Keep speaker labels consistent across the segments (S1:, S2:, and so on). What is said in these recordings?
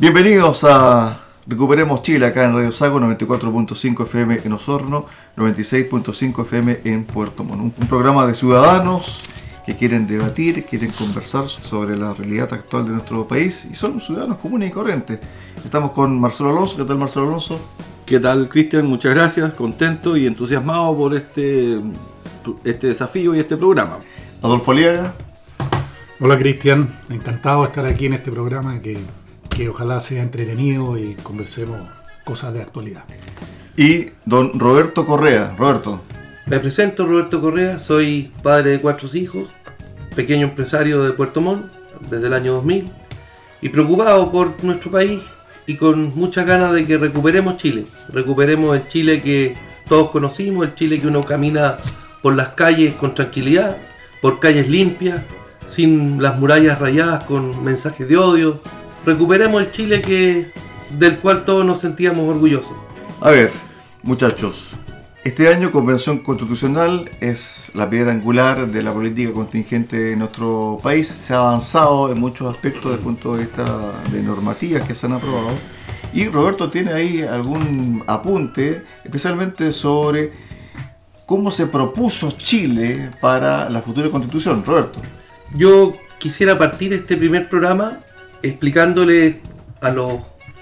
S1: Bienvenidos a Recuperemos Chile acá en Radio Sago 94.5 FM en Osorno, 96.5 FM en Puerto Montt. Un, un programa de ciudadanos que quieren debatir, quieren conversar sobre la realidad actual de nuestro país y son ciudadanos comunes y corrientes. Estamos con Marcelo Alonso. ¿Qué tal Marcelo Alonso?
S2: ¿Qué tal, Cristian? Muchas gracias, contento y entusiasmado por este, este desafío y este programa.
S1: Adolfo Aliaga.
S3: Hola Cristian, encantado de estar aquí en este programa que, que ojalá sea entretenido y conversemos cosas de actualidad.
S1: Y don Roberto Correa. Roberto.
S4: Me presento Roberto Correa, soy padre de cuatro hijos, pequeño empresario de Puerto Montt desde el año 2000 y preocupado por nuestro país y con muchas ganas de que recuperemos Chile, recuperemos el Chile que todos conocimos, el Chile que uno camina por las calles con tranquilidad, por calles limpias, sin las murallas rayadas con mensajes de odio. Recuperemos el Chile que del cual todos nos sentíamos orgullosos.
S1: A ver, muchachos, este año Convención Constitucional es la piedra angular de la política contingente de nuestro país. Se ha avanzado en muchos aspectos desde el punto de vista de normativas que se han aprobado. Y Roberto tiene ahí algún apunte, especialmente sobre cómo se propuso Chile para la futura constitución. Roberto.
S4: Yo quisiera partir este primer programa explicándole a los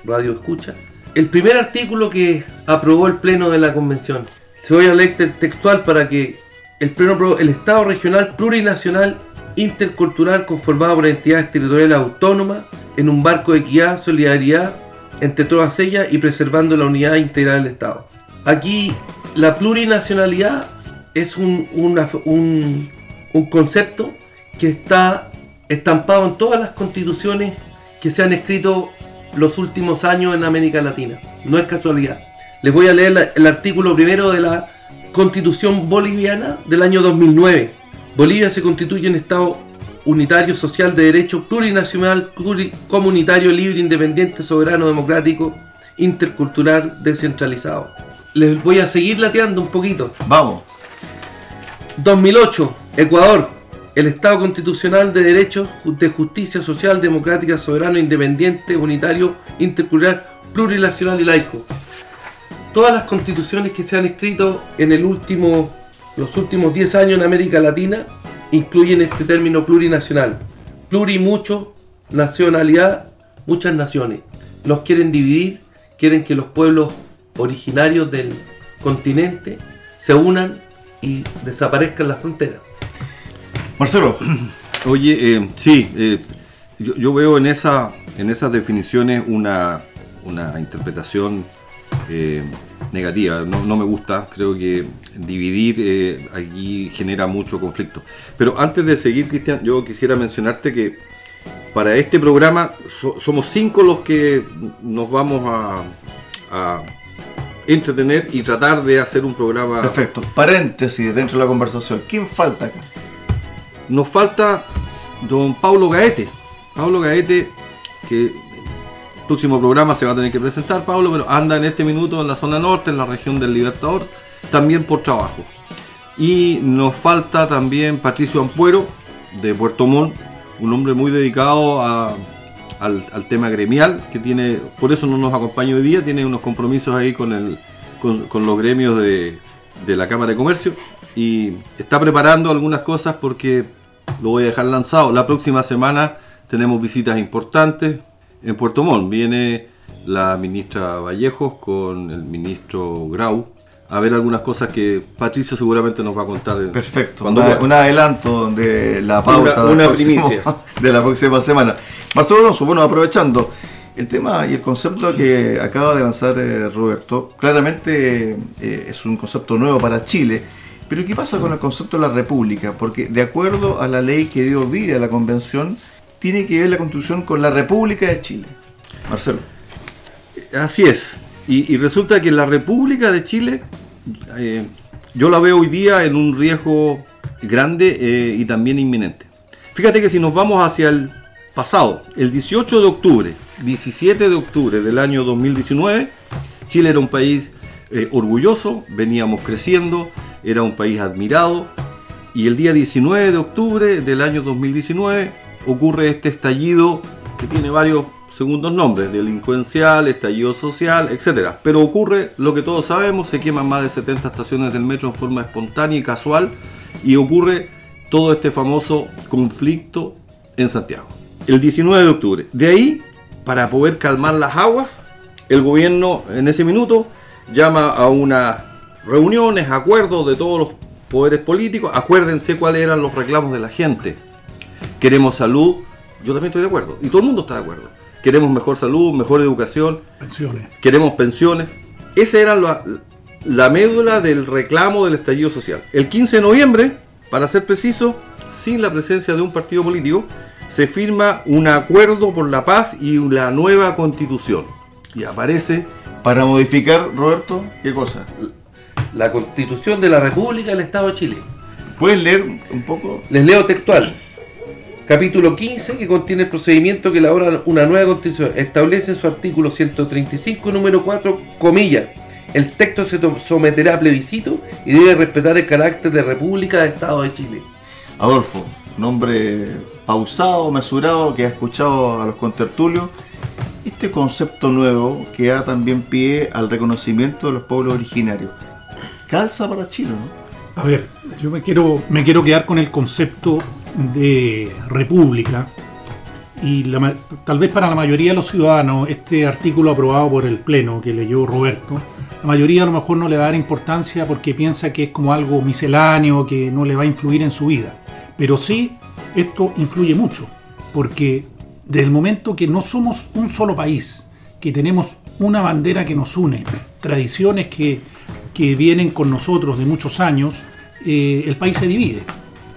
S4: radioescuchas el primer artículo que aprobó el Pleno de la Convención. Se voy a leer textual para que el Pleno aprobó el Estado regional plurinacional intercultural conformado por entidades territoriales autónomas en un barco de equidad, solidaridad entre todas ellas y preservando la unidad integral del Estado. Aquí la plurinacionalidad es un, un- un concepto que está estampado en todas las constituciones que se han escrito los últimos años en América Latina. No es casualidad. Les voy a leer la- el artículo primero de la Constitución Boliviana del año 2009. Bolivia se constituye en Estado unitario, social, de derecho, plurinacional, pluricomunitario, libre, independiente, soberano, democrático, intercultural, descentralizado. Les voy a seguir lateando un poquito.
S1: Vamos.
S4: 2008, Ecuador. El Estado constitucional de derechos de justicia social, democrática, soberano, independiente, unitario, intercultural, plurinacional y laico. Todas las constituciones que se han escrito en el último, los últimos 10 años en América Latina incluyen este término plurinacional. Pluri mucho, nacionalidad, muchas naciones. Nos quieren dividir, quieren que los pueblos originarios del continente se unan y desaparezcan las fronteras.
S1: Marcelo.
S2: Oye, eh, sí, eh, yo, yo veo en, esa, en esas definiciones una, una interpretación eh, negativa. No, no me gusta, creo que dividir aquí genera mucho conflicto. Pero antes de seguir, Cristian, yo quisiera mencionarte que para este programa so- somos cinco los que nos vamos a, a entretener y tratar de hacer un programa.
S1: Perfecto. Paréntesis dentro de la conversación. ¿Quién falta acá?
S2: Nos falta don Paulo Gaete. Paulo Gaete, que el próximo programa se va a tener que presentar, Pablo, pero anda en este minuto en la zona norte, en la región del Libertador, también por trabajo. Y nos falta también Patricio Ampuero, de Puerto Montt, un hombre muy dedicado al, tema gremial, que tiene, por eso no nos acompaña hoy día, tiene unos compromisos ahí con, los gremios de la Cámara de Comercio y está preparando algunas cosas porque lo voy a dejar lanzado. La próxima semana tenemos visitas importantes en Puerto Montt. Viene la ministra Vallejos con el ministro Grau a ver algunas cosas que Patricio seguramente nos va a contar.
S1: Perfecto. Una- un adelanto de la pauta
S2: Una- una
S1: próximo-
S2: primicia.
S1: de la próxima semana. Marcelo Alonso, bueno, aprovechando el tema y el concepto que acaba de lanzar eh, Roberto, claramente eh, es un concepto nuevo para Chile. Pero ¿qué pasa con el concepto de la república? Porque de acuerdo a la ley que dio vida a la convención, tiene que ver la constitución con la República de Chile. Marcelo.
S2: así es. Y, resulta que la República de Chile, eh, yo la veo hoy día en un riesgo grande eh, y también inminente. Fíjate que si nos vamos hacia el pasado, el 18 de octubre, 17 de octubre del año 2019, Chile era un país eh, orgulloso, veníamos creciendo, era un país admirado, y el día 19 de octubre del año 2019 ocurre este estallido que tiene varios segundos nombres, delincuencial, estallido social, etc. Pero ocurre lo que todos sabemos, se queman más de 70 estaciones del metro en forma espontánea y casual, y ocurre todo este famoso conflicto en Santiago. El 19 de octubre. De ahí, para poder calmar las aguas, el gobierno en ese minuto llama a unas reuniones, acuerdos de todos los poderes políticos. Acuérdense cuáles eran los reclamos de la gente. Queremos salud, yo también estoy de acuerdo, y todo el mundo está de acuerdo. Queremos mejor salud, mejor educación,
S3: Pensiones.
S2: queremos pensiones. Esa era la, la médula del reclamo del estallido social. El 15 de noviembre, para ser preciso, sin la presencia de un partido político, se firma un acuerdo por la paz y la nueva constitución. Y aparece,
S1: Para modificar, Roberto, ¿qué cosa?
S4: La Constitución de la República del Estado de Chile.
S1: ¿Puedes leer un poco?
S4: Les leo textual. Capítulo 15, que contiene el procedimiento que elabora una nueva constitución. Establece en su artículo 135, número 4, comillas. El texto se someterá a plebiscito y debe respetar el carácter de República del Estado de Chile.
S1: Adolfo, un hombre pausado, mesurado, que ha escuchado a los contertulios. Este concepto nuevo que da también pie al reconocimiento de los pueblos originarios. Calza para Chile, ¿no?
S3: A ver, yo me quiero, me quiero quedar con el concepto de república y tal vez para la mayoría de los ciudadanos este artículo aprobado por el Pleno que leyó Roberto, la mayoría a lo mejor no le va a dar importancia porque piensa que es como algo misceláneo que no le va a influir en su vida. Pero sí, esto influye mucho porque desde el momento que no somos un solo país, que tenemos una bandera que nos une, tradiciones que, que vienen con nosotros de muchos años, eh, el país se divide.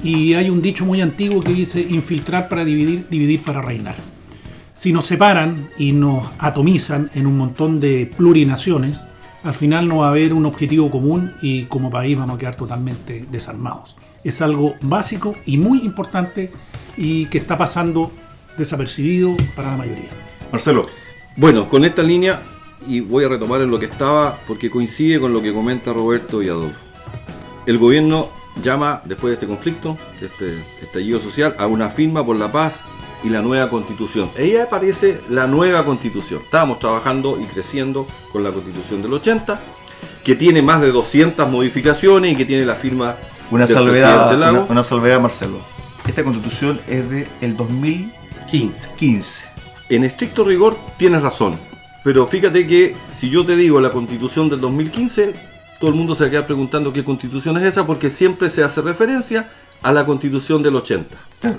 S3: Y hay un dicho muy antiguo que dice infiltrar para dividir, dividir para reinar. Si nos separan y nos atomizan en un montón de plurinaciones, al final no va a haber un objetivo común y como país vamos a quedar totalmente desarmados. Es algo básico y muy importante y que está pasando desapercibido para la mayoría.
S1: Marcelo,
S2: bueno, con esta línea, y voy a retomar en lo que estaba, porque coincide con lo que comenta Roberto y Adolfo. El gobierno llama, después de este conflicto, de este estallido social, a una firma por la paz y la nueva constitución. Ahí aparece la nueva constitución. Estábamos trabajando y creciendo con la constitución del 80, que tiene más de 200 modificaciones y que tiene la firma
S1: una
S2: del
S1: salvedad, una,
S2: Lago.
S1: una salvedad, Marcelo. Esta constitución es de el 2015.
S4: 15.
S2: En estricto rigor tienes razón, pero fíjate que si yo te digo la constitución del 2015, todo el mundo se va a quedar preguntando qué constitución es esa porque siempre se hace referencia a la constitución del 80.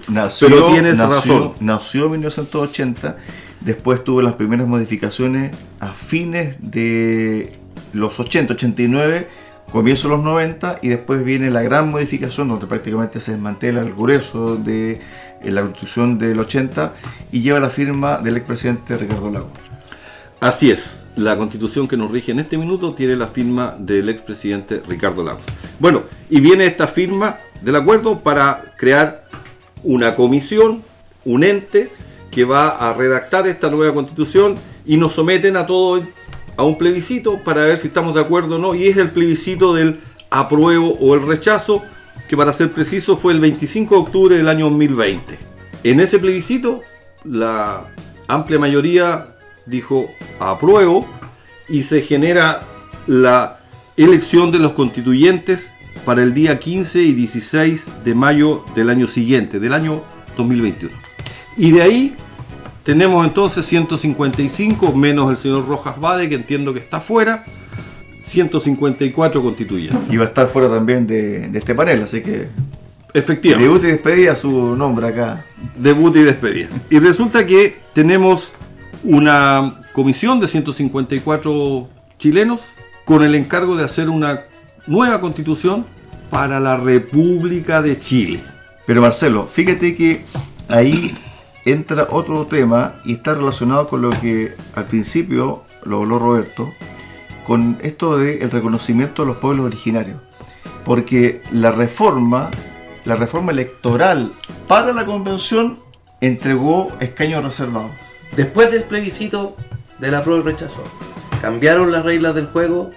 S1: Nació,
S2: Pero tienes
S1: nació,
S2: razón.
S1: nació en 1980, después tuvo las primeras modificaciones a fines de los 80, 89, comienzo de los 90 y después viene la gran modificación donde prácticamente se desmantela el grueso de eh, la constitución del 80 y lleva la firma del expresidente Ricardo Lagos.
S2: Así es, la constitución que nos rige en este minuto tiene la firma del expresidente Ricardo Lagos. Bueno, y viene esta firma del acuerdo para crear una comisión, un ente que va a redactar esta nueva constitución y nos someten a todo a un plebiscito para ver si estamos de acuerdo o no y es el plebiscito del apruebo o el rechazo que para ser preciso fue el 25 de octubre del año 2020. En ese plebiscito la amplia mayoría dijo apruebo y se genera la elección de los constituyentes para el día 15 y 16 de mayo del año siguiente, del año 2021. Y de ahí tenemos entonces 155 menos el señor Rojas Bade, que entiendo que está fuera, 154 constituyentes.
S1: Y va a estar fuera también de, de este panel, así que
S2: Efectivamente.
S1: debut y despedida su nombre acá.
S2: debut y despedida. Y resulta que tenemos una comisión de 154 chilenos con el encargo de hacer una nueva constitución para la República de Chile.
S1: Pero Marcelo, fíjate que ahí entra otro tema y está relacionado con lo que al principio lo habló Roberto, con esto del reconocimiento de los pueblos originarios. Porque la reforma, la reforma electoral para la convención entregó escaños reservados.
S4: Después del plebiscito de la prueba y rechazo, cambiaron las reglas del juego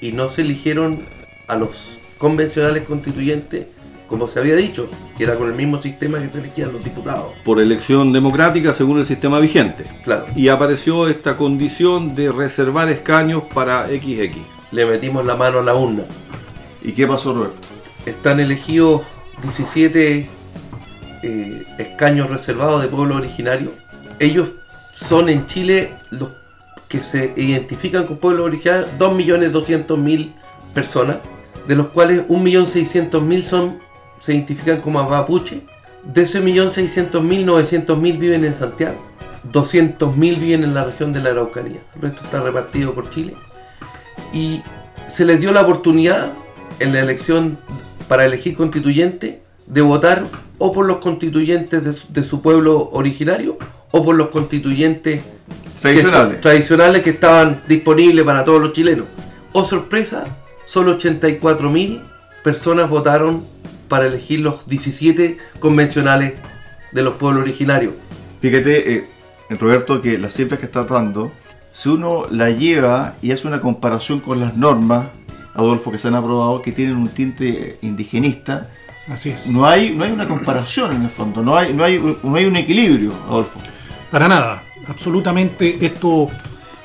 S4: y no se eligieron a los convencionales constituyentes como se había dicho, que era con el mismo sistema que se elegían los diputados.
S2: Por elección democrática según el sistema vigente.
S4: Claro.
S2: Y apareció esta condición de reservar escaños para XX.
S4: Le metimos la mano a la urna.
S1: ¿Y qué pasó, Roberto?
S4: Están elegidos 17 eh, escaños reservados de pueblo originario. Ellos son en Chile los que se identifican con pueblo originario, 2.200.000 personas, de los cuales 1.600.000 son se identifican como mapuche. De ese millón seiscientos mil, novecientos mil viven en Santiago. 200.000 viven en la región de la Araucanía. El resto está repartido por Chile. Y se les dio la oportunidad en la elección para elegir constituyente de votar o por los constituyentes de su pueblo originario o por los constituyentes
S1: Tradicionales.
S4: que, tradicionales que estaban disponibles para todos los chilenos. Oh sorpresa, solo 84.000 personas votaron para elegir los 17 convencionales de los pueblos originarios.
S1: Fíjate, eh, Roberto, que las cifras que estás dando, si uno la lleva y hace una comparación con las normas, Adolfo, que se han aprobado, que tienen un tinte indigenista,
S3: Así es.
S1: no hay, no hay una comparación en el fondo, no hay, no hay, no hay un equilibrio, Adolfo.
S3: Para nada. Absolutamente esto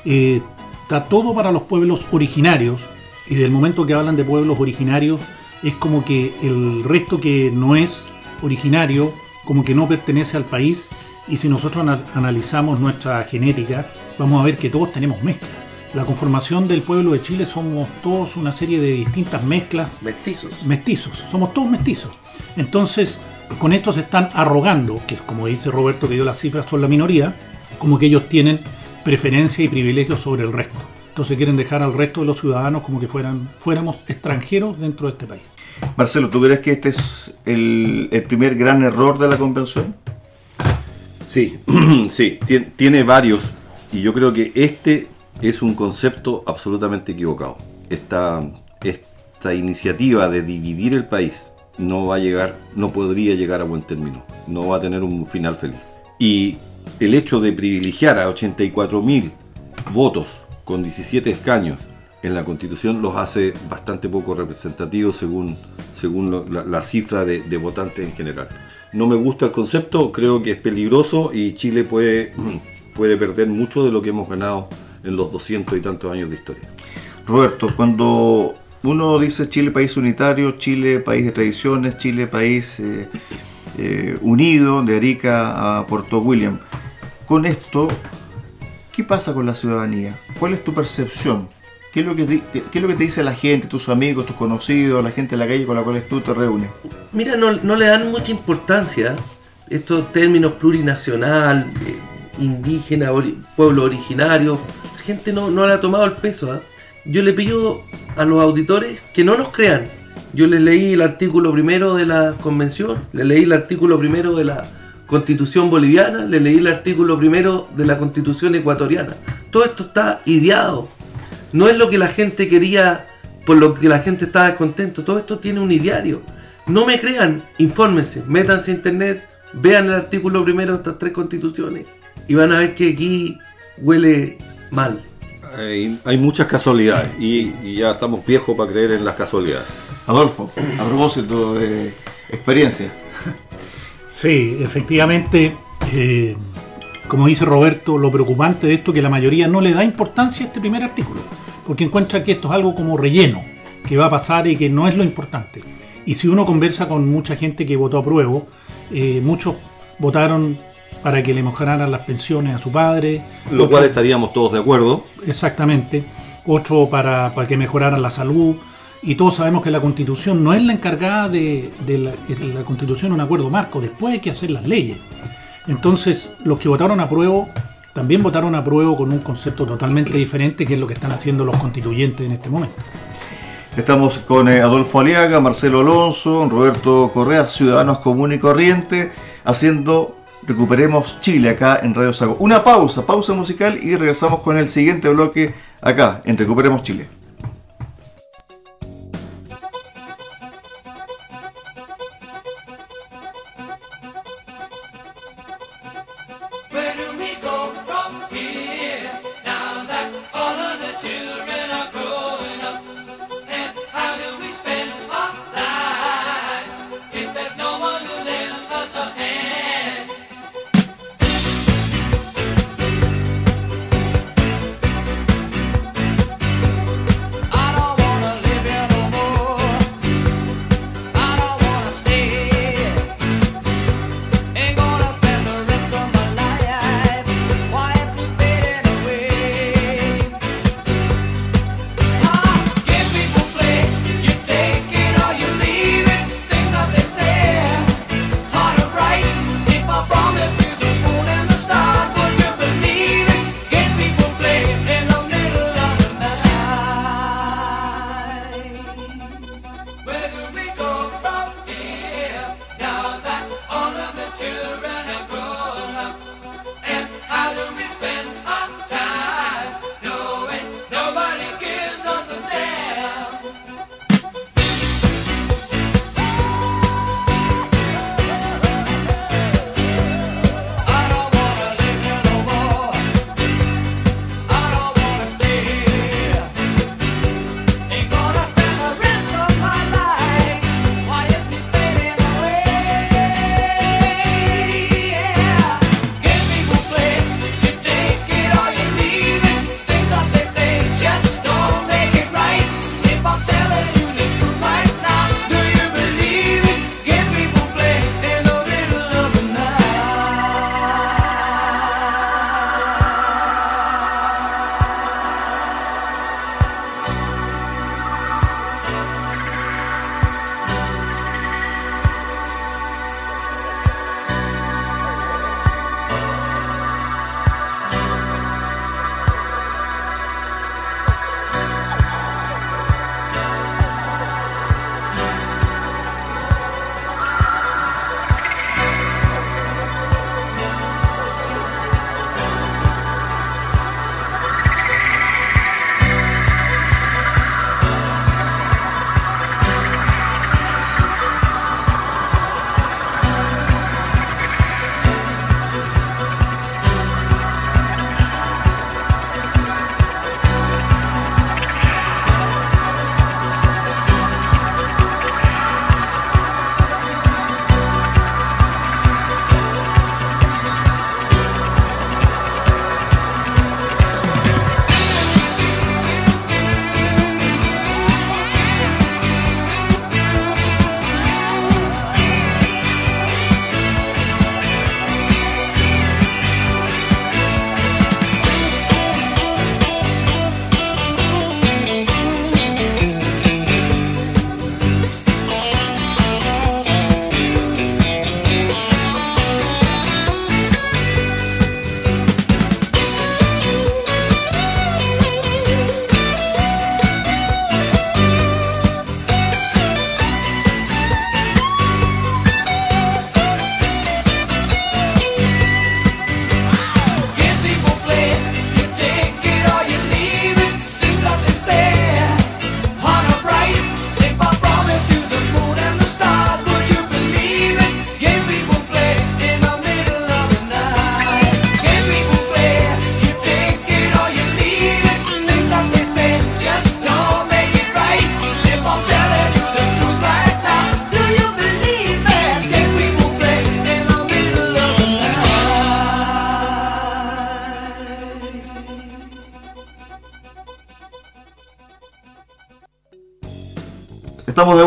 S3: eh, está todo para los pueblos originarios. Y del momento que hablan de pueblos originarios, es como que el resto que no es originario, como que no pertenece al país. Y si nosotros ana- analizamos nuestra genética, vamos a ver que todos tenemos mezcla. La conformación del pueblo de Chile somos todos una serie de distintas mezclas
S4: Mestizos.
S3: mestizos, somos todos mestizos. Entonces, con esto se están arrogando, que es como dice Roberto que dio las cifras, son la minoría, como que ellos tienen preferencia y privilegios sobre el resto. Entonces quieren dejar al resto de los ciudadanos como que fueran, fuéramos extranjeros dentro de este país.
S1: Marcelo, ¿tú crees que este es el, el primer gran error de la convención?
S2: Sí, sí, tien- tiene varios y yo creo que este es un concepto absolutamente equivocado. Esta, esta iniciativa de dividir el país no va a llegar, no podría llegar a buen término, no va a tener un final feliz. Y el hecho de privilegiar a 84 mil votos con 17 escaños en la constitución los hace bastante poco representativos según, según la cifra de, de votantes en general. No me gusta el concepto, creo que es peligroso y Chile puede, puede perder mucho de lo que hemos ganado en los 200 y tantos años de historia.
S1: Roberto, cuando uno dice Chile país unitario, Chile país de tradiciones, Chile país eh, eh, unido, de Arica a Puerto William, con esto, ¿qué pasa con la ciudadanía? ¿Cuál es tu percepción? ¿Qué es, lo que, te dice la gente, tus amigos, tus conocidos, la gente en la calle con la cual tú te reúnes?
S4: Mira, no, le dan mucha importancia estos términos plurinacional, eh, indígena, pueblo originario. La gente no, no le ha tomado el peso. ¿ah? Yo le pido a los auditores que no nos crean. Yo les leí el artículo primero de la convención, le leí el artículo primero de la constitución boliviana, le leí el artículo primero de la constitución ecuatoriana. Todo esto está ideado. No es lo que la gente quería, por lo que la gente estaba descontento. Todo esto tiene un ideario. No me crean, infórmense, métanse a internet, vean el artículo primero de estas tres constituciones y van a ver que aquí huele mal.
S2: Hay, hay muchas casualidades y, y ya estamos viejos para creer en las casualidades.
S1: Adolfo, a propósito de experiencia.
S3: Sí, efectivamente, eh, como dice Roberto, lo preocupante de esto es que la mayoría no le da importancia a este primer artículo, porque encuentra que esto es algo como relleno, que va a pasar y que no es lo importante. Y si uno conversa con mucha gente que votó a prueba, eh, muchos votaron para que le mejoraran las pensiones a su padre,
S2: Lo cual estaríamos todos de acuerdo.
S3: Exactamente. Otro para, para que mejoraran la salud. Y todos sabemos que la constitución no es la encargada de, de la, la constitución es un acuerdo marco, después hay que hacer las leyes. Entonces, los que votaron a prueba también votaron a prueba con un concepto totalmente diferente, que es lo que están haciendo los constituyentes en este momento.
S1: Estamos con eh, Adolfo Aliaga, Marcelo Alonso, Roberto Correa, Ciudadanos Común y Corriente, haciendo
S5: recuperemos Chile acá en Radio Sago. Una pausa, pausa musical y regresamos con el siguiente bloque acá en Recuperemos Chile.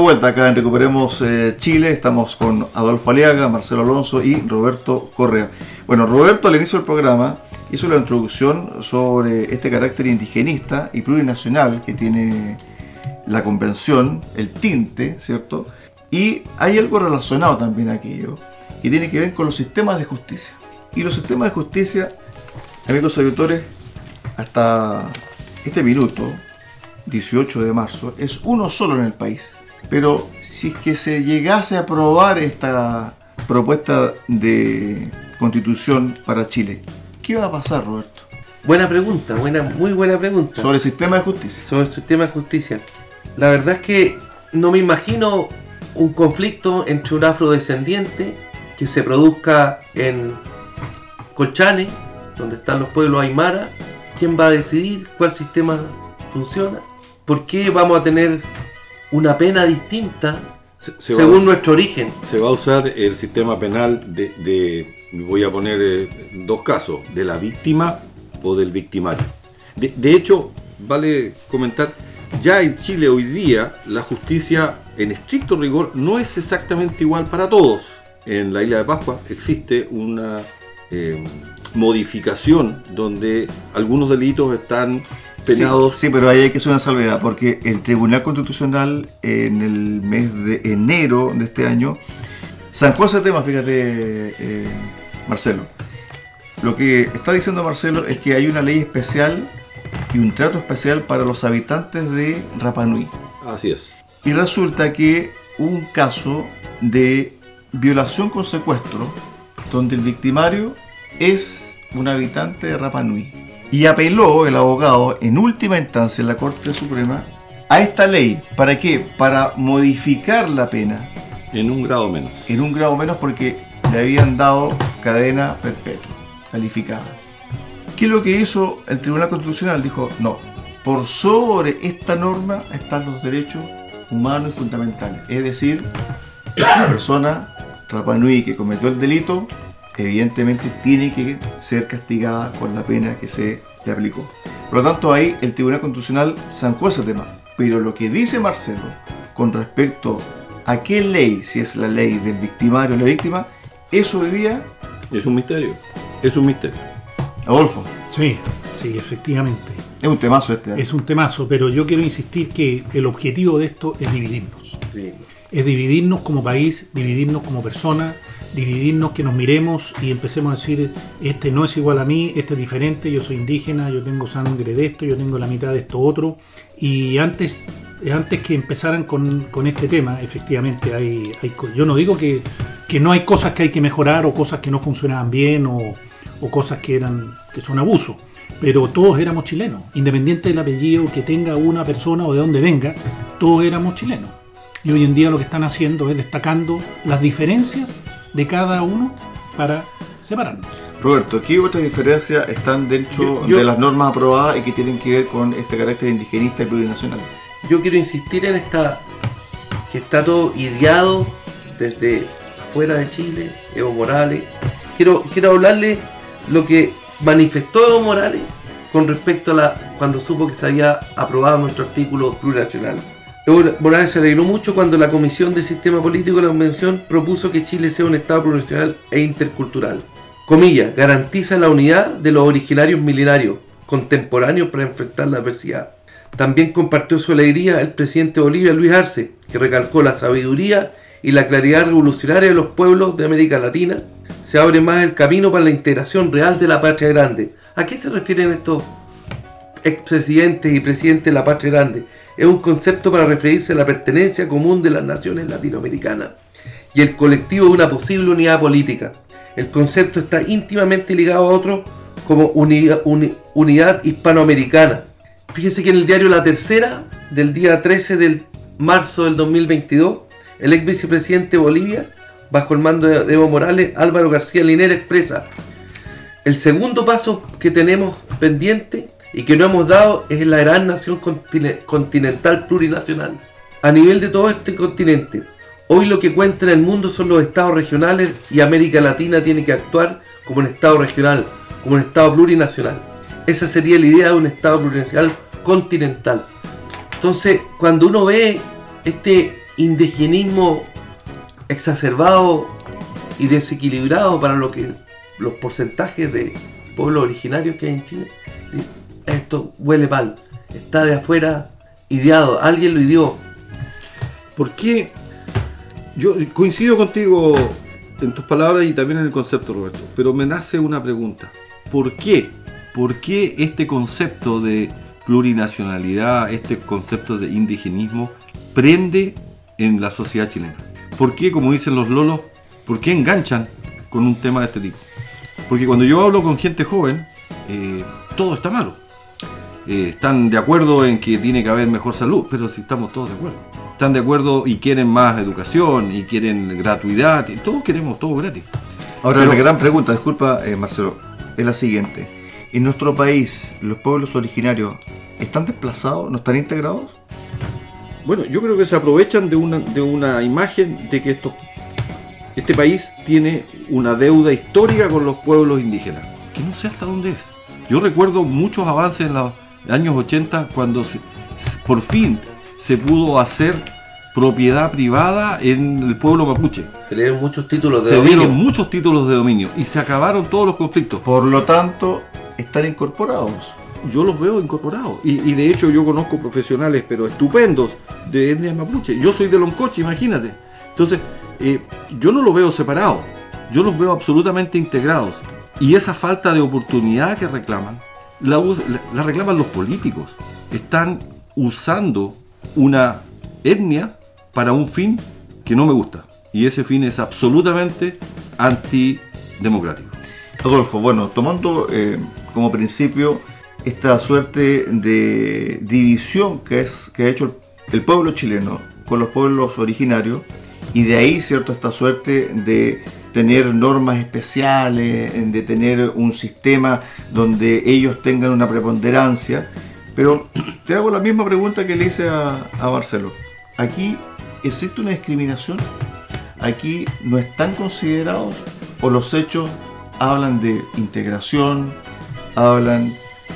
S5: vuelta acá en Recuperemos eh, Chile. Estamos con Adolfo Aliaga, Marcelo Alonso y Roberto Correa. Bueno, Roberto al inicio del programa hizo la introducción sobre este carácter indigenista y plurinacional que tiene la convención, el tinte, ¿cierto? Y hay algo relacionado también a aquello, que tiene que ver con los sistemas de justicia. Y los sistemas de justicia, amigos auditores, hasta este minuto, 18 de marzo, es uno solo en el país. Pero si es que se llegase a aprobar esta propuesta de
S1: constitución para Chile, ¿qué va a pasar, Roberto?
S4: Buena pregunta, buena, muy buena pregunta.
S1: Sobre el sistema de justicia.
S4: Sobre el sistema de justicia. La verdad es que no me imagino un conflicto entre un afrodescendiente que se produzca en Colchane, donde están los pueblos Aymara, quién va a decidir cuál sistema funciona, por qué vamos a tener una pena distinta
S6: Se- se
S4: según
S6: va-
S4: nuestro origen?
S6: se va a usar el sistema penal de, de- voy a poner eh, dos casos, de la víctima o del victimario. De, de hecho, vale comentar, ya en Chile hoy día la justicia en estricto rigor no es exactamente igual para todos. En la isla de Pascua existe una eh, modificación donde algunos delitos están penados
S1: Sí, sí, pero ahí hay que hacer una salvedad, porque el Tribunal Constitucional en el mes de enero de este año zanjó ese tema, fíjate, eh, Marcelo. Lo que está diciendo Marcelo es que hay una ley especial y un trato especial para los habitantes de Rapanui.
S6: Así es.
S1: Y resulta que hubo un caso de violación con secuestro, donde el victimario es un habitante de Rapa Nui. Y apeló el abogado en última instancia en la Corte Suprema a esta ley. ¿Para qué? Para modificar la pena
S6: En un grado menos.
S1: en un grado menos porque le habían dado cadena perpetua, calificada. ¿Qué es lo que hizo el Tribunal Constitucional? Dijo, no, por sobre esta norma están los derechos humanos y fundamentales. Es decir, la persona Rapanui que cometió el delito, evidentemente tiene que ser castigada con la pena que se le aplicó. Por lo tanto, ahí el Tribunal Constitucional zanjó ese tema. Pero lo que dice Marcelo con respecto a qué ley, si es la ley del victimario o la víctima, eso hoy día,
S6: Es un misterio. Es un misterio.
S1: Adolfo,
S3: Sí, sí, efectivamente.
S1: es un temazo este. ¿eh?
S3: Es un temazo, pero yo quiero insistir que el objetivo de esto es dividirnos. Es dividirnos como país, dividirnos como persona, dividirnos que nos miremos y empecemos a decir, este no es igual a mí, este es diferente, yo soy indígena, yo tengo sangre de esto, yo tengo la mitad de esto otro. Y antes, antes que empezaran con, con este tema, efectivamente, hay, hay yo no digo que, que no hay cosas que hay que mejorar o cosas que no funcionaban bien o, o cosas que, eran, que son abusos. Pero todos éramos chilenos, independiente del apellido que tenga una persona o de dónde venga, todos éramos chilenos. Y hoy en día lo que están haciendo es destacando las diferencias de cada uno para separarnos.
S1: Roberto, ¿qué otras diferencias están dentro
S4: Yo- yo-
S1: de las normas aprobadas y que tienen que ver con este carácter indigenista y plurinacional?
S4: yo quiero insistir en esta que está todo ideado desde afuera de Chile, Evo Morales. Quiero, quiero hablarle lo que manifestó Evo Morales con respecto a la cuando supo que se había aprobado nuestro artículo plurinacional. Morales se alegró mucho cuando la Comisión del Sistema Político de la Convención propuso que Chile sea un Estado plurinacional e intercultural. Comillas, garantiza la unidad de los originarios milenarios contemporáneos para enfrentar la adversidad. También compartió su alegría el presidente de Bolivia, Luis Arce, que recalcó la sabiduría y la claridad revolucionaria de los pueblos de América Latina. Se abre más el camino para la integración real de la patria grande. ¿A qué se refieren estos expresidentes y presidentes de la patria grande? Es un concepto para referirse a la pertenencia común de las naciones latinoamericanas y el colectivo de una posible unidad política. El concepto está íntimamente ligado a otro como uni- uni- unidad hispanoamericana. Fíjese que en el diario La Tercera, del día 13 de marzo del 2022, el ex vicepresidente de Bolivia, bajo el mando de Evo Morales, Álvaro García Linera expresa, el segundo paso que tenemos pendiente y que no hemos dado es la gran nación contine- continental plurinacional. A nivel de todo este continente, hoy lo que cuenta en el mundo son los estados regionales y América Latina tiene que actuar como un estado regional, como un estado plurinacional. Esa sería la idea de un estado plurinacional continental. Entonces, cuando uno ve este indigenismo exacerbado y desequilibrado para lo que los porcentajes de pueblos originarios que hay en Chile, esto huele mal. Está de afuera ideado, alguien lo ideó.
S6: ¿Por qué? Yo coincido contigo en tus palabras y también en el concepto, Roberto, pero me nace una pregunta. ¿Por qué? ¿Por qué este concepto de plurinacionalidad, este concepto de indigenismo, prende en la sociedad chilena? ¿Por qué, como dicen los lolos, por qué enganchan con un tema de este tipo?
S2: Porque cuando yo hablo con gente joven, eh, todo está malo. Eh, están de acuerdo en que tiene que haber mejor salud, pero si estamos todos de acuerdo. Están de acuerdo y quieren más educación y quieren gratuidad. y todos queremos todo gratis.
S1: Ahora,
S2: Pero-
S1: la gran pregunta, disculpa eh, Marcelo, es la siguiente. ¿En nuestro país los pueblos originarios están desplazados, no están integrados?
S6: Bueno, yo creo que se aprovechan de una, de una imagen de que esto, este país tiene una deuda histórica con los pueblos indígenas, que no sé hasta dónde es. Yo recuerdo muchos avances en los años 80 cuando se- por fin se pudo hacer propiedad privada en el pueblo mapuche.
S4: Se le dieron muchos títulos de
S6: Se
S4: dominio.
S6: dieron muchos títulos de dominio y se acabaron todos los conflictos.
S1: Por lo tanto, están incorporados.
S6: yo los veo incorporados. Y, y de hecho yo conozco profesionales, pero estupendos, de etnia mapuche. Yo soy de Loncoche, imagínate. Entonces, eh, yo no los veo separados, yo los veo absolutamente integrados. Y esa falta de oportunidad que reclaman, la, la- la reclaman los políticos. Están usando una etnia para un fin que no me gusta. Y ese fin es absolutamente antidemocrático.
S1: Adolfo, bueno, tomando eh, como principio esta suerte de división que, es, que ha hecho el pueblo chileno con los pueblos originarios, y de ahí, ¿cierto?, esta suerte de tener normas especiales, de tener un sistema donde ellos tengan una preponderancia. Pero te hago la misma pregunta que le hice a, a Marcelo. ¿Aquí existe una discriminación? ¿Aquí no están considerados o los hechos hablan de integración, hablan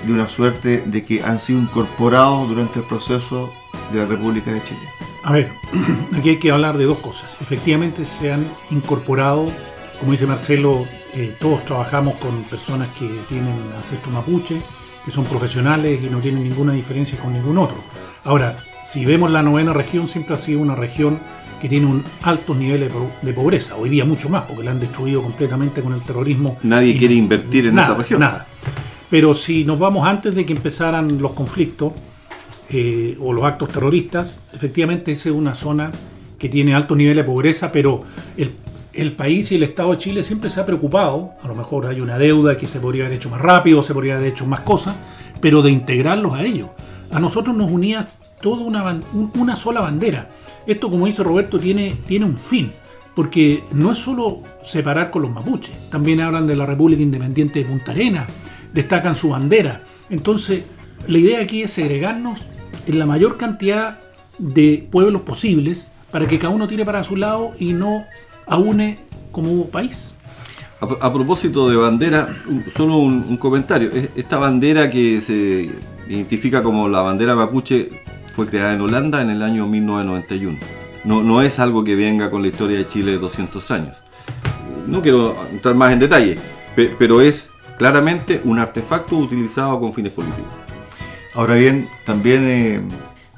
S1: de una suerte de que han sido incorporados durante el proceso de la República de Chile?
S3: A ver, aquí hay que hablar de dos cosas. Efectivamente se han incorporado, como dice Marcelo, eh, todos trabajamos con personas que tienen ancestro mapuche, que son profesionales y no tienen ninguna diferencia con ningún otro. Ahora, si vemos la novena región, siempre ha sido una región que tiene un altos niveles de po- de pobreza. Hoy día mucho más, porque la han destruido completamente con el terrorismo.
S6: Nadie quiere
S3: no-
S6: invertir en
S3: nada,
S6: esa región.
S3: Nada. Pero si nos vamos antes de que empezaran los conflictos, eh, o los actos terroristas, efectivamente esa es una zona que tiene altos niveles de pobreza, pero el, el país y el Estado de Chile siempre se ha preocupado, a lo mejor hay una deuda que se podría haber hecho más rápido, se podría haber hecho más cosas, pero de integrarlos a ellos. A nosotros nos unía toda una, una sola bandera. Esto, como dice Roberto, tiene, tiene un fin, porque no es solo separar con los mapuches, también hablan de la República Independiente de Punta Arenas, destacan su bandera. Entonces, la idea aquí es segregarnos en la mayor cantidad de pueblos posibles para que cada uno tire para su lado y no aúne como país.
S2: A, propósito de bandera, solo un, comentario. Es- Esta bandera que se identifica como la bandera mapuche fue creada en Holanda en el año 1991. No, no es algo que venga con la historia de Chile de 200 años. No quiero entrar más en detalle, pe- pero es claramente un artefacto utilizado con fines políticos.
S1: Ahora bien, también eh,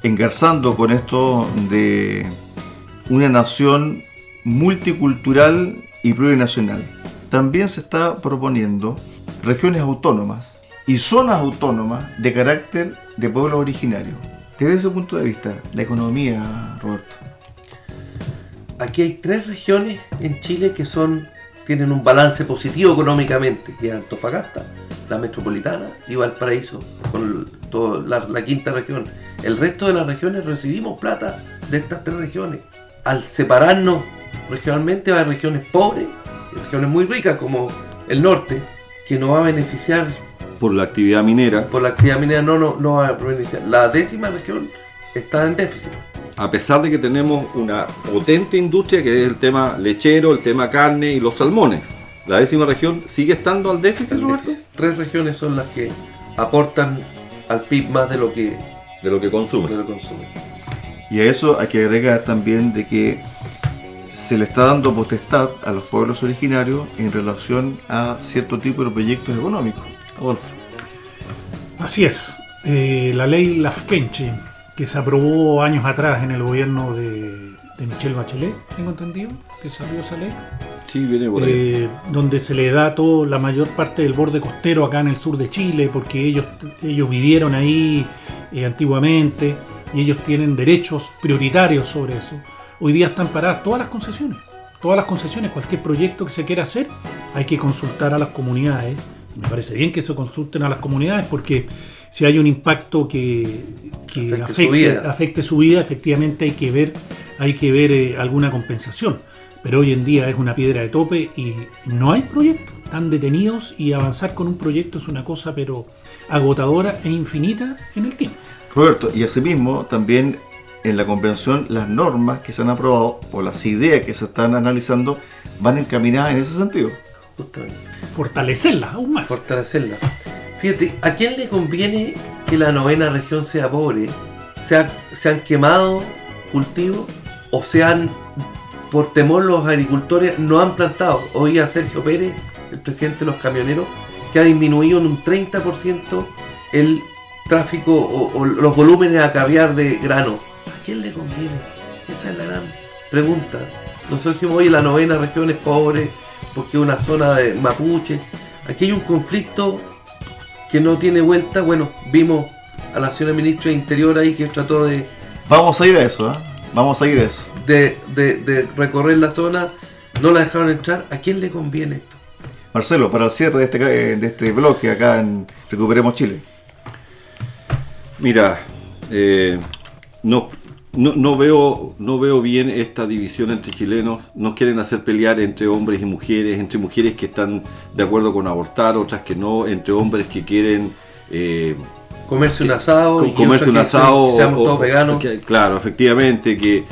S1: engarzando con esto de una nación multicultural y plurinacional, también se está proponiendo regiones autónomas y zonas autónomas de carácter de pueblos originarios. Desde ese punto de vista, la economía, Roberto.
S4: Aquí hay tres regiones en Chile que son tienen un balance positivo económicamente, que es Antofagasta, la metropolitana y Valparaíso, con todo- la, la quinta región. El resto de las regiones recibimos plata de estas tres regiones. Al separarnos regionalmente hay regiones pobres y regiones muy ricas como el norte, que nos va a beneficiar
S2: Por la actividad minera,
S4: por la actividad minera, no, no, no va a beneficiar. La décima región está en déficit.
S2: A pesar de que tenemos una potente industria que es el tema lechero, el tema carne y los salmones. La décima región sigue estando al déficit, Roberto,
S4: déficit. Tres regiones son las que aportan al PIB más de lo que,
S2: de lo que
S4: de
S2: consume.
S4: lo que consumen.
S1: Y a eso hay que agregar también de que se le está dando potestad a los pueblos originarios en relación a cierto tipo de proyectos económicos. Adolfo.
S3: Así es. Eh, la ley Lafkenche, que se aprobó años atrás en el gobierno de, de Michelle Bachelet, tengo entendido, que salió esa ley.
S2: Sí, viene por ahí.
S3: eh, donde se le da todo la mayor parte del borde costero acá en el sur de Chile, porque ellos, ellos vivieron ahí eh, antiguamente y ellos tienen derechos prioritarios sobre eso. Hoy día están paradas todas las concesiones, todas las concesiones, cualquier proyecto que se quiera hacer, hay que consultar a las comunidades. Me parece bien que se consulten a las comunidades porque si hay un impacto que, que
S4: Afecte su
S3: afecte,
S4: vida.
S3: afecte su vida, efectivamente hay que ver, hay que ver eh, alguna compensación. Pero hoy en día es una piedra de tope y no hay proyectos. Están detenidos y avanzar con un proyecto es una cosa pero agotadora e infinita en el tiempo.
S5: Roberto, y asimismo también en la convención las normas que se han aprobado o las ideas que se están analizando van encaminadas en ese sentido.
S4: Justamente.
S3: Fortalecerla aún más.
S4: fortalecerla. Fíjate, ¿a quién le conviene que la novena región sea pobre? ¿Se, ha- se han quemado cultivos? ¿O se han, por temor los agricultores, no han plantado? Oí a Sergio Pérez, el presidente de los camioneros, que ha disminuido en un 30% el tráfico o, los volúmenes a caviar de grano. ¿A quién le conviene? Esa es la gran pregunta. Nosotros decimos, oye, la novena región es pobre porque es una zona de mapuche. Aquí hay un conflicto que no tiene vuelta. Bueno, vimos a la señora ministra de Interior ahí que trató de,
S5: Vamos a ir a eso, ¿ah? Vamos a ir a eso.
S4: de, de- de recorrer la zona. No la dejaron entrar. ¿A quién le conviene esto?
S5: Marcelo, para el cierre de este, eh, de este bloque acá en Recuperemos Chile.
S2: Mira, eh, no, no, no veo, no veo bien esta división entre chilenos. Nos quieren hacer pelear entre hombres y mujeres, entre mujeres que están de acuerdo con abortar, otras que no, entre hombres que quieren eh,
S4: Comerse un asado.
S2: co-
S4: y
S2: comerse un
S4: que
S2: asado.
S4: se- Seamos
S2: o-
S4: todos veganos.
S2: que- claro, efectivamente, que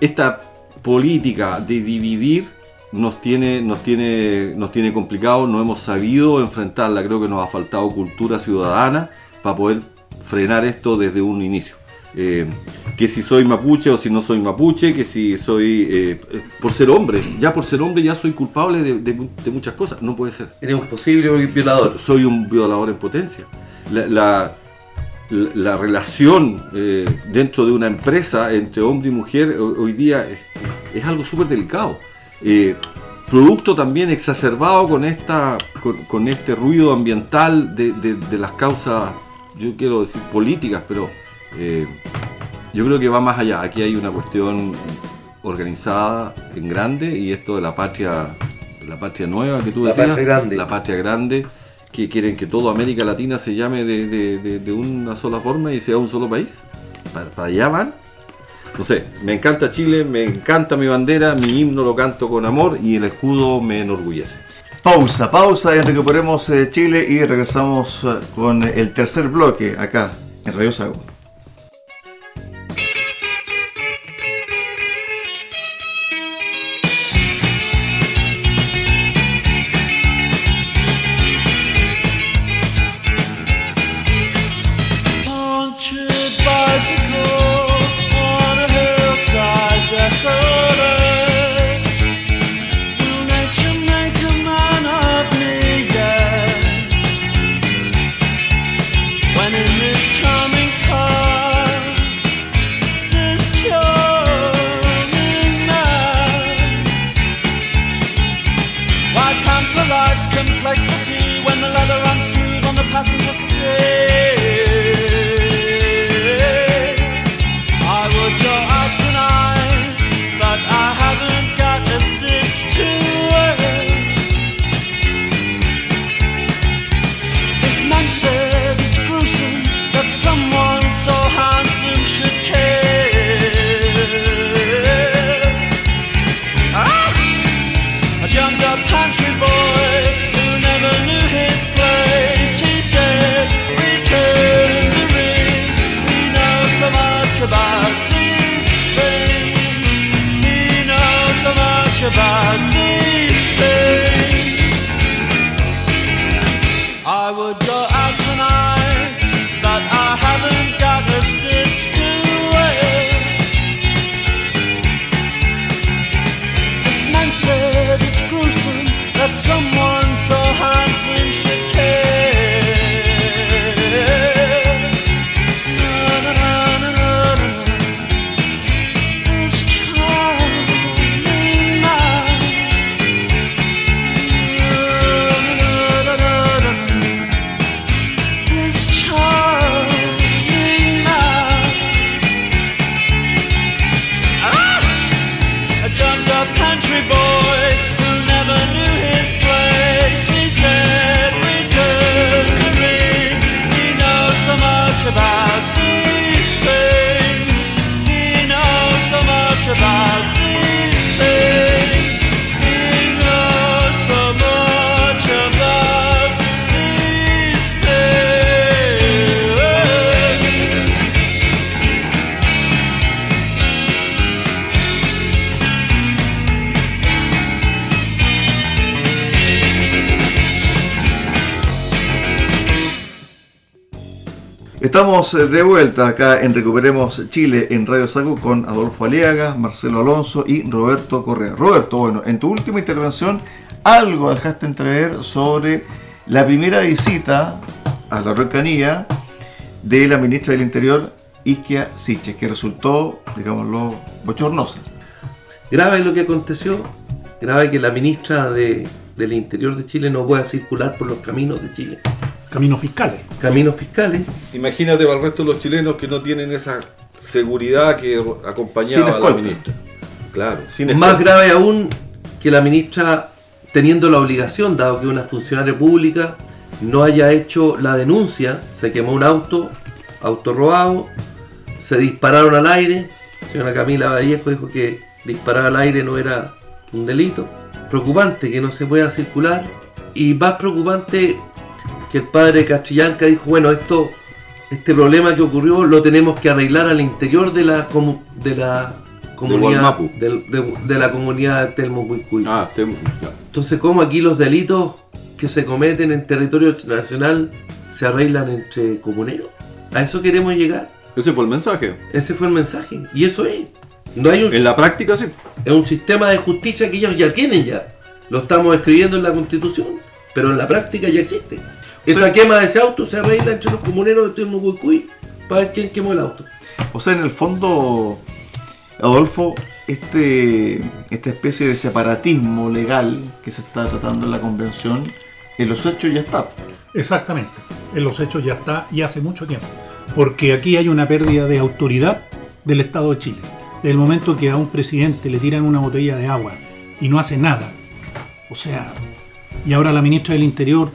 S2: esta política de dividir nos tiene, nos tiene, nos tiene complicado, no hemos sabido enfrentarla, creo que nos ha faltado cultura ciudadana para poder frenar esto desde un inicio. Eh, que si soy mapuche o si no soy mapuche, que si soy eh, por ser hombre, ya por ser hombre ya soy culpable de, de mu- de muchas cosas, no puede ser.
S4: Eres un posible violador.
S2: So- soy un violador en potencia. La, la- la- la relación eh, dentro de una empresa entre hombre y mujer ho- hoy día es, es algo súper delicado. Producto también exacerbado con, esta, con, con este ruido ambiental de, de- de las causas, yo quiero decir políticas, pero eh, yo creo que va más allá. Aquí hay una cuestión organizada en grande y esto de la patria, la patria nueva que tú
S4: La
S2: decías,
S4: patria grande.
S2: la patria grande, que quieren que toda América Latina se llame de, de- de- de una sola forma y sea un solo país. Para, para allá van. No sé, me encanta Chile, me encanta mi bandera, mi himno lo canto con amor y el escudo me enorgullece.
S5: Pausa, pausa en Recuperemos eh, Chile y regresamos eh, con el tercer bloque acá en Radio Sago.
S1: Estamos eh, de vuelta acá en Recuperemos Chile en Radio Sago con Adolfo Aliaga, Marcelo Alonso y Roberto Correa. Roberto, bueno, en tu última intervención algo dejaste entrever sobre la primera visita a la Araucanía de la ministra del Interior, Isquia Siches, que resultó, digámoslo, bochornosa.
S4: Grave lo que aconteció, grave que la ministra de- del Interior de Chile no pueda circular por los caminos de Chile.
S3: Caminos fiscales.
S4: Caminos fiscales,
S2: Imagínate para el resto de los chilenos que no tienen esa seguridad que acompañaba a la ministra. Claro, sin
S4: Más
S2: escolta.
S4: grave aún que la ministra, teniendo la obligación, dado que es una funcionaria pública, no haya hecho la denuncia. Se quemó un auto, auto robado, se dispararon al aire. Señora Camila Vallejo dijo que disparar al aire no era un delito. Preocupante que no se pueda circular. Y más preocupante que el padre Castrillanca dijo, bueno, esto, este problema que ocurrió lo tenemos que arreglar al interior de la, comu- de la comunidad de, de la comunidad de Telmo Huicuy.
S2: Ah, te- ya.
S4: Entonces, ¿cómo aquí los delitos que se cometen en territorio nacional se arreglan entre comuneros? A eso queremos llegar.
S2: Ese fue el mensaje.
S4: Ese fue el mensaje. Y eso es. No hay un,
S2: En la práctica sí.
S4: es un sistema de justicia que ellos ya tienen ya. Lo estamos escribiendo en la constitución, pero en la práctica ya existe. Esa quema de ese auto se arregla entre los comuneros de Telmo Huicuy para ver quién quemó el auto.
S1: O sea, en el fondo, Adolfo, este, esta especie de separatismo legal que se está tratando en la convención, en los hechos ya está.
S3: Exactamente. En los hechos ya está y hace mucho tiempo. Porque aquí hay una pérdida de autoridad del Estado de Chile. Desde el momento que a un presidente le tiran una botella de agua y no hace nada. O sea, y ahora la ministra del Interior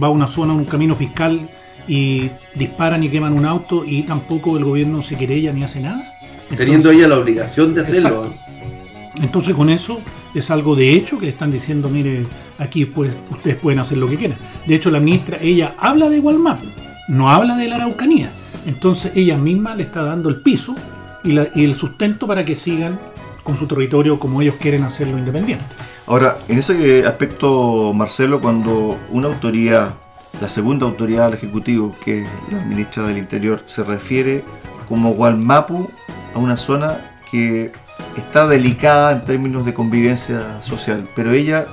S3: va a una zona, a un camino fiscal y disparan y queman un auto y tampoco el gobierno se querella ni hace nada.
S4: Teniendo ella la obligación de hacerlo.
S3: Exacto. Entonces con eso es algo de hecho que le están diciendo, mire, aquí pues ustedes pueden hacer lo que quieran. De hecho la ministra, ella habla de Gualmapu, no habla de la Araucanía. Entonces ella misma le está dando el piso y, la- y el sustento para que sigan con su territorio como ellos quieren hacerlo independiente.
S1: Ahora, en ese aspecto, Marcelo, cuando una autoridad, la segunda autoridad del Ejecutivo, que es la ministra del Interior, se refiere como Gualmapu a una zona que está delicada en términos de convivencia social, pero ella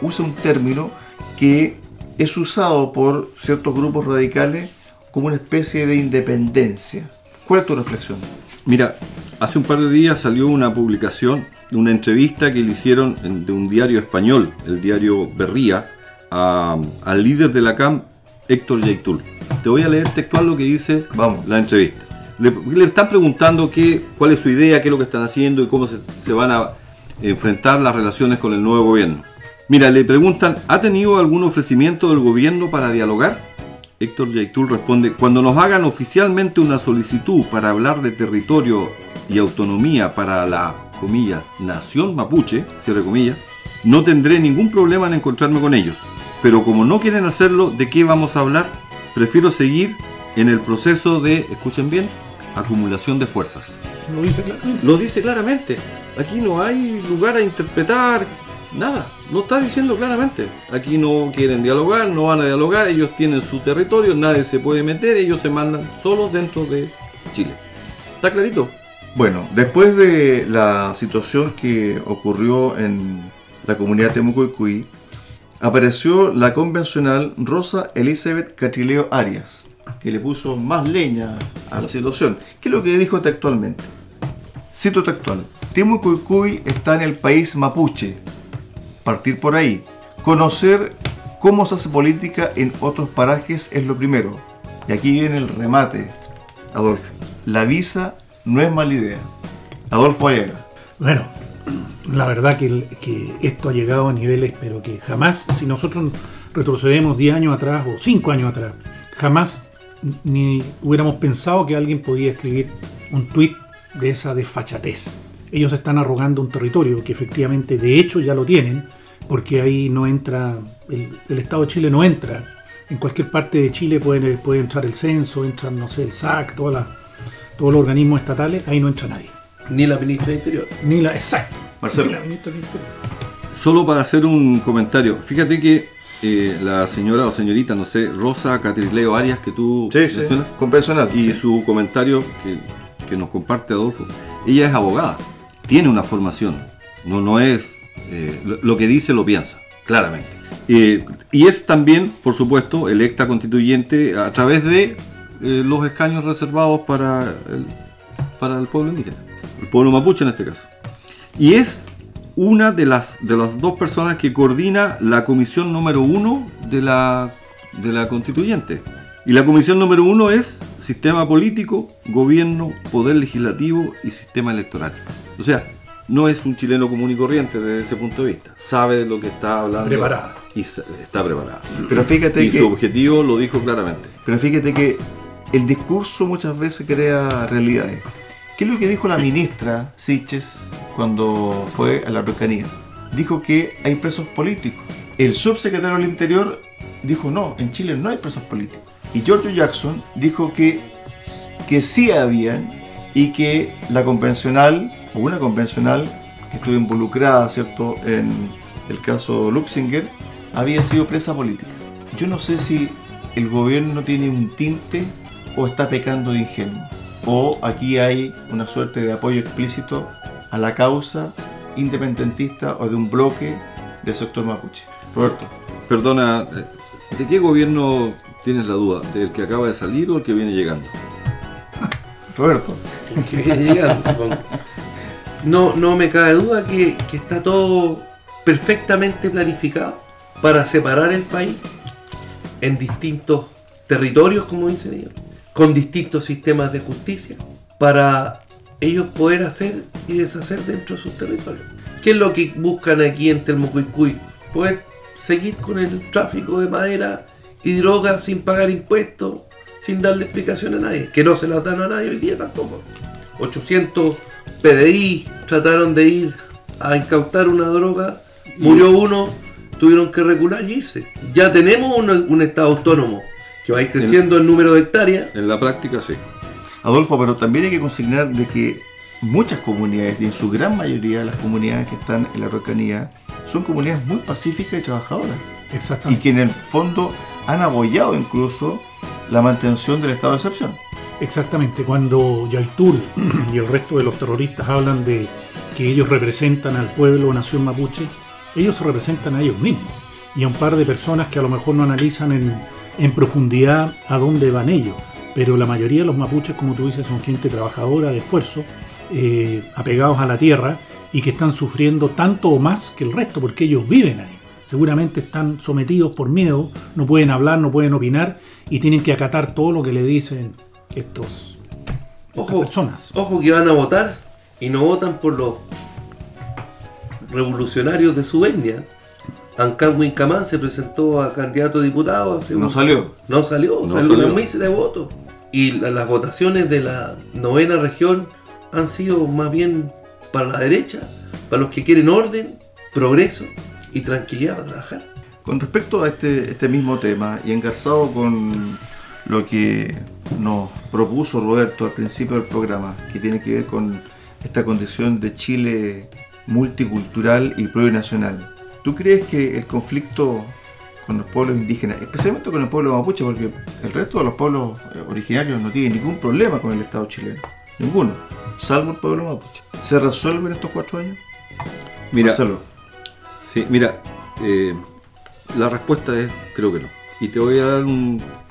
S1: usa un término que es usado por ciertos grupos radicales como una especie de independencia. ¿Cuál es tu reflexión?
S2: Mira, hace un par de días salió una publicación, una entrevista que le hicieron de un diario español, el diario Berría, a- al líder de la CAM, Héctor Yaitul. Te voy a leer textual lo que dice
S1: Vamos.
S2: la entrevista. Le, le están preguntando qué, cuál es su idea, qué es lo que están haciendo y cómo se, se van a enfrentar las relaciones con el nuevo gobierno. Mira, le preguntan, ¿ha tenido algún ofrecimiento del gobierno para dialogar? Héctor Yaitul responde, cuando nos hagan oficialmente una solicitud para hablar de territorio y autonomía para la, comillas, nación mapuche, cierre comillas, no tendré ningún problema en encontrarme con ellos. Pero como no quieren hacerlo, ¿de qué vamos a hablar? Prefiero seguir en el proceso de, escuchen bien, acumulación de fuerzas.
S3: Lo dice claramente.
S2: Lo dice claramente. Aquí no hay lugar a interpretar nada. Lo está diciendo claramente. Aquí no quieren dialogar, no van a dialogar. Ellos tienen su territorio, nadie se puede meter. Ellos se mandan solos dentro de Chile. ¿Está clarito?
S1: Bueno, después de la situación que ocurrió en la comunidad Temuco apareció la convencional Rosa Elizabeth Catrileo Arias, que le puso más leña a la situación. ¿Qué es lo que dijo textualmente? Cito textual. Temucuicuy está en el país mapuche. Partir por ahí. Conocer cómo se hace política en otros parajes es lo primero. Y aquí viene el remate, Adolfo. La visa no es mala idea. Adolfo Aliaga.
S3: Bueno, la verdad que, que esto ha llegado a niveles, pero que jamás, si nosotros retrocedemos 10 años atrás o 5 años atrás, jamás ni hubiéramos pensado que alguien podía escribir un tuit de esa desfachatez. Ellos están arrogando un territorio que efectivamente, de hecho, ya lo tienen, porque ahí no entra, el, el Estado de Chile no entra. En cualquier parte de Chile puede, puede entrar el censo, entran, no sé, el SAC, todas las- todos los organismos estatales, ahí no entra nadie.
S4: Ni la ministra de Interior.
S3: Ni la, exacto.
S1: Marcelo.
S3: Ni la ministra del Interior.
S2: Solo para hacer un comentario. Fíjate que eh, la señora o señorita, no sé, Rosa Catrileo Arias, que tú
S1: Sí, sí,
S2: mencionas,
S1: convencional.
S2: y
S1: sí.
S2: su comentario que, que nos comparte Adolfo. Ella es abogada, tiene una formación, no, no es eh, lo, que dice lo piensa, claramente. Eh, y es también, por supuesto, electa constituyente a través de eh, los escaños reservados para el, para el pueblo indígena, el pueblo mapuche en este caso. Y es una de las, de las dos personas que coordina la comisión número uno de la, de la constituyente. Y la comisión número uno es sistema político, gobierno, poder legislativo y sistema electoral. O sea, no es un chileno común y corriente desde ese punto de vista. Sabe de lo que está hablando.
S3: Preparada.
S2: Y está preparada.
S1: Pero fíjate
S2: Y
S1: que.
S2: su objetivo lo dijo claramente.
S1: Pero fíjate que el discurso muchas veces crea realidades. ¿Qué es lo que dijo la ministra Siches cuando fue a la Araucanía? Dijo que hay presos políticos. El subsecretario del Interior dijo no, en Chile no hay presos políticos. Y Giorgio Jackson dijo que, que sí habían y que la convencional, o una convencional que estuvo involucrada, ¿cierto?, en el caso Luxinger, había sido presa política. Yo no sé si el gobierno tiene un tinte o está pecando de ingenuo. O aquí hay una suerte de apoyo explícito a la causa independentista o de un bloque del sector mapuche. Roberto,
S2: Perdona, eh, ¿de qué gobierno tienes la duda? ¿Del que acaba de salir o el que viene llegando?
S1: Roberto,
S4: que viene llegando, supongo. No, no me cabe duda que, que está todo perfectamente planificado para separar el país en distintos territorios, como dicen ellos, con distintos sistemas de justicia, para ellos poder hacer y deshacer dentro de sus territorios. ¿Qué es lo que buscan aquí en Telmocuicuy? Poder seguir con el tráfico de madera y drogas sin pagar impuestos, sin darle explicación a nadie, que no se las dan a nadie hoy día tampoco. 800 PDI trataron de ir a incautar una droga, murió uno, tuvieron que recular y irse. Ya tenemos un, un estado autónomo que va a ir creciendo el número de hectáreas.
S2: En la práctica sí.
S1: Adolfo, pero también hay que consignar de que muchas comunidades, y en su gran mayoría las comunidades que están en la Araucanía, son comunidades muy pacíficas y trabajadoras. y
S3: Exactamente.
S1: que en el fondo han apoyado incluso la mantención del estado de excepción.
S3: Exactamente, cuando Yaitul y el resto de los terroristas hablan de que ellos representan al pueblo o nación mapuche, ellos se representan a ellos mismos y a un par de personas que a lo mejor no analizan en, en profundidad a dónde van ellos. Pero la mayoría de los mapuches, como tú dices, son gente trabajadora, de esfuerzo, eh, apegados a la tierra y que están sufriendo tanto o más que el resto porque ellos viven ahí. Seguramente están sometidos por miedo, no pueden hablar, no pueden opinar y tienen que acatar todo lo que le dicen estos, estas personas.
S4: ojo que van a votar y no votan por los revolucionarios de su etnia. Ancán Wincaman se presentó a candidato a diputado. hace
S1: No
S4: un-
S1: salió.
S4: No salió,
S2: No
S4: salió una
S2: salió.
S4: mísera de votos. Y la- las votaciones de la novena región han sido más bien para la derecha, para los que quieren orden, progreso y tranquilidad para trabajar.
S1: Con respecto a este, este mismo tema y engarzado con lo que nos propuso Roberto al principio del programa, que tiene que ver con esta condición de Chile multicultural y plurinacional, ¿tú crees que el conflicto con los pueblos indígenas, especialmente con el pueblo mapuche, porque el resto de los pueblos eh, originarios no tienen ningún problema con el Estado chileno, ninguno, salvo el pueblo mapuche, se resuelve en estos cuatro años?
S2: Mira,
S1: Marcelo.
S2: Sí, mira, eh, la respuesta es creo que no. Y te voy a dar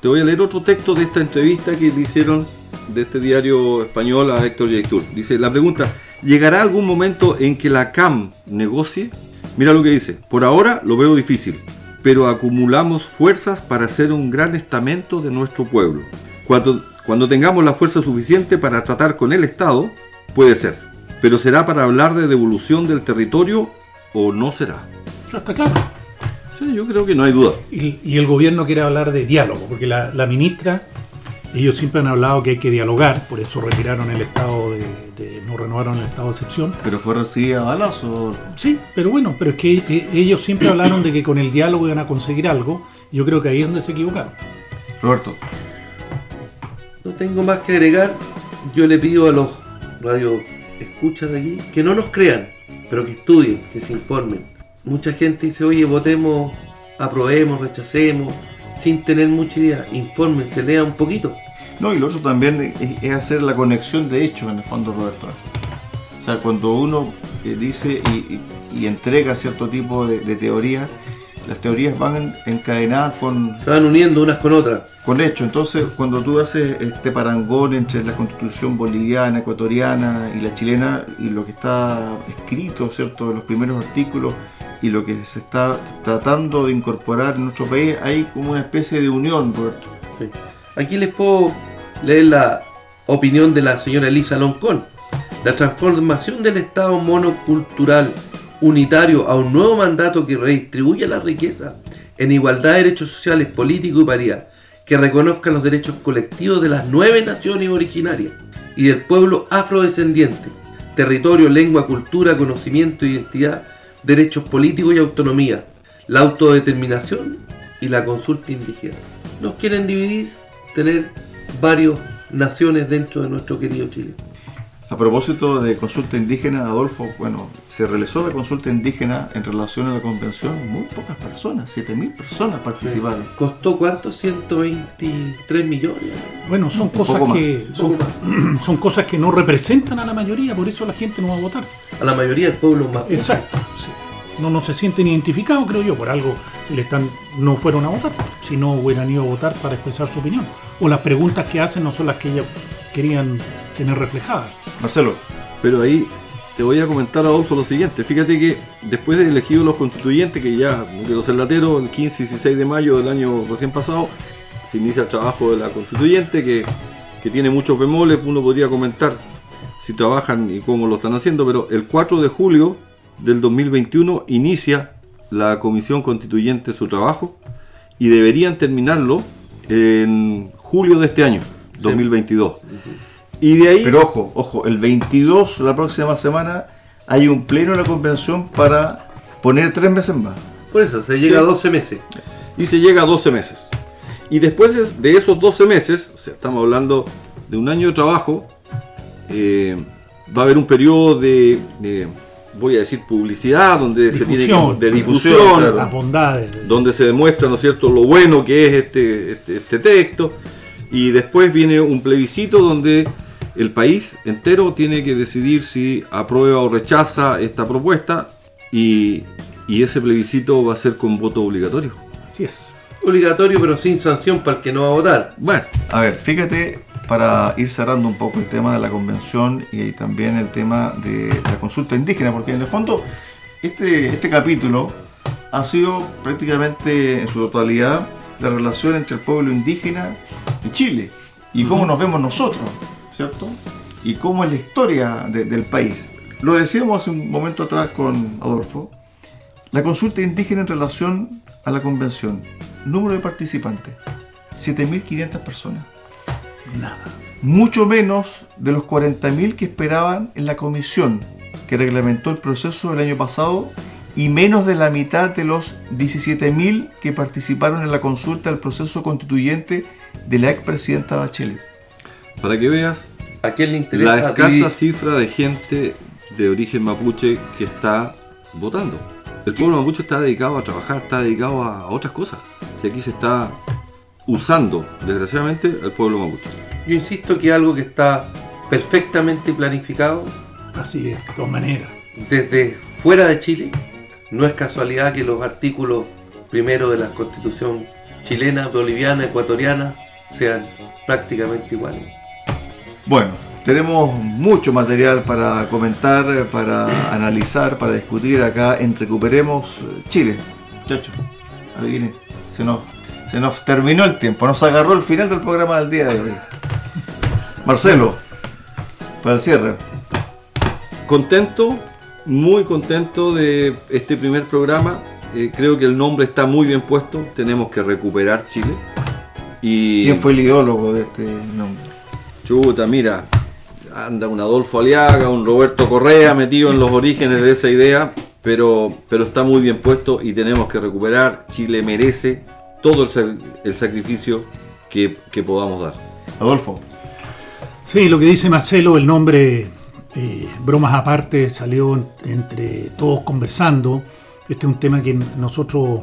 S2: te voy a leer otro texto de esta entrevista que le hicieron de este diario español a Héctor Yaitul. Dice, la pregunta, ¿llegará algún momento en que la CAM negocie? Mira lo que dice, por ahora lo veo difícil, pero acumulamos fuerzas para hacer un gran estamento de nuestro pueblo. Cuando, cuando tengamos la fuerza suficiente para tratar con el Estado, puede ser, pero será para hablar de devolución del territorio o no será.
S3: Está claro.
S2: Sí, yo creo que no hay duda.
S3: Y, y el gobierno quiere hablar de diálogo, porque la, la ministra, ellos siempre han hablado que hay que dialogar, por eso retiraron el estado de, de- no renovaron el estado de excepción.
S1: Pero fue recibida a balazo.
S3: Sí, pero bueno, pero es que eh, ellos siempre hablaron de que con el diálogo iban a conseguir algo. Yo creo que ahí es donde se equivocaron.
S1: Roberto,
S4: No tengo más que agregar. Yo le pido a los radio escuchas de aquí que no nos crean, pero que estudien, que se informen. Mucha gente dice, oye, votemos aprobemos, rechacemos, sin tener mucha idea. Infórmense, lean un poquito.
S1: No, y lo otro también es, hacer la conexión de hechos en el fondo, Roberto. O sea, cuando uno eh, dice y, entrega cierto tipo de, de teorías, las teorías van en- encadenadas con,
S4: Se van uniendo unas con otras.
S1: Con hechos. Entonces, cuando tú haces este parangón entre la constitución boliviana, ecuatoriana y la chilena, y lo que está escrito, ¿cierto?, en los primeros artículos, y lo que se está tratando de incorporar en nuestro país, hay como una especie de unión, Roberto.
S4: Sí. Aquí les puedo leer la opinión de la señora Elisa Loncón. La transformación del Estado monocultural unitario a un nuevo mandato que redistribuya la riqueza en igualdad de derechos sociales, políticos y paridad, que reconozca los derechos colectivos de las nueve naciones originarias y del pueblo afrodescendiente, territorio, lengua, cultura, conocimiento, identidad, derechos políticos y autonomía, la autodeterminación y la consulta indígena. Nos quieren dividir, tener varias naciones dentro de nuestro querido Chile.
S1: A propósito de consulta indígena, Adolfo, bueno, se realizó la consulta indígena en relación a la convención, muy pocas personas, 7.000 personas participaron.
S4: ¿Costó cuánto? 123 millones.
S3: Bueno, son cosas que son, cosas que no representan a la mayoría, por eso la gente no va a votar.
S4: A la mayoría del pueblo más.
S3: Exacto. sí. No, no se sienten identificados, creo yo, por algo si le están, no fueron a votar, si no hubieran ido a votar para expresar su opinión. O las preguntas que hacen no son las que ellos querían tener reflejadas.
S1: Marcelo,
S2: Pero ahí te voy a comentar, Adolfo, lo siguiente. Fíjate que después de elegidos los constituyentes, que ya, quiero ser latero, el 15 y 16 de mayo del año recién pasado, se inicia el trabajo de la constituyente, que, que tiene muchos bemoles, uno podría comentar si trabajan y cómo lo están haciendo, pero el 4 de julio del 2021 inicia la comisión constituyente su trabajo y deberían terminarlo en julio de este año, 2022. Y de ahí...
S1: pero ojo, ojo, el 22, la próxima semana, hay un pleno de la convención para poner tres meses más.
S4: Por eso, se llega a 12 meses.
S2: y se llega a 12 meses. Y después de- esos 12 meses, o sea, estamos hablando de un año de trabajo, eh, va a haber un periodo de, de, voy a decir, publicidad, donde se tiene de
S1: Difusión,
S2: difusión,
S1: claro.
S3: Las bondades. de-
S2: donde se demuestra, ¿no es cierto?, lo bueno que es este, este, este texto. Y después viene un plebiscito donde el país entero tiene que decidir si aprueba o rechaza esta propuesta. Y, y ese plebiscito va a ser con voto obligatorio.
S3: Así es.
S4: Obligatorio, pero sin sanción para el que no va a votar.
S2: Bueno,
S1: A ver, fíjate, para ir cerrando un poco el tema de la convención y también el tema de la consulta indígena, porque en el fondo este, este capítulo ha sido prácticamente en su totalidad la relación entre el pueblo indígena y Chile, y cómo nos vemos nosotros, ¿cierto? Y cómo es la historia de- del país. Lo decíamos hace un momento atrás con Adolfo, la consulta indígena en relación a la convención, número de participantes, 7.500 personas
S3: Nada.
S1: mucho menos de los 40.000 que esperaban en la comisión que reglamentó el proceso el año pasado y menos de la mitad de los 17.000 que participaron en la consulta del proceso constituyente de la expresidenta Bachelet.
S2: Para que veas
S4: ¿A quién le interesa?
S2: la escasa cifra de gente de origen mapuche que está votando. El pueblo mapuche está dedicado a trabajar, está dedicado a, a otras cosas. Y aquí se está usando, desgraciadamente, al pueblo mapuche.
S4: Yo insisto que algo que está perfectamente planificado
S3: Así es, de todas maneras.
S4: desde fuera de Chile. No es casualidad que los artículos primero de la constitución chilena, boliviana, ecuatoriana sean prácticamente iguales.
S1: Bueno, tenemos mucho material para comentar, para analizar, para discutir acá en Recuperemos Chile. Muchachos, adivinen, se nos, se nos terminó el tiempo, nos agarró el final del programa del día de hoy. Marcelo, para el cierre.
S2: Contento, muy contento de este primer programa. Eh, creo que el nombre está muy bien puesto. Tenemos que recuperar Chile. Y
S1: ¿Quién fue el ideólogo de este nombre?
S2: Chuta, mira, anda un Adolfo Aliaga, un Roberto Correa metido en los orígenes de esa idea, pero, pero está muy bien puesto y tenemos que recuperar. Chile merece todo el, el sacrificio que, que podamos dar.
S1: Adolfo.
S3: Sí, lo que dice Marcelo, el nombre, eh, bromas aparte, salió en- entre todos conversando. Este es un tema que nosotros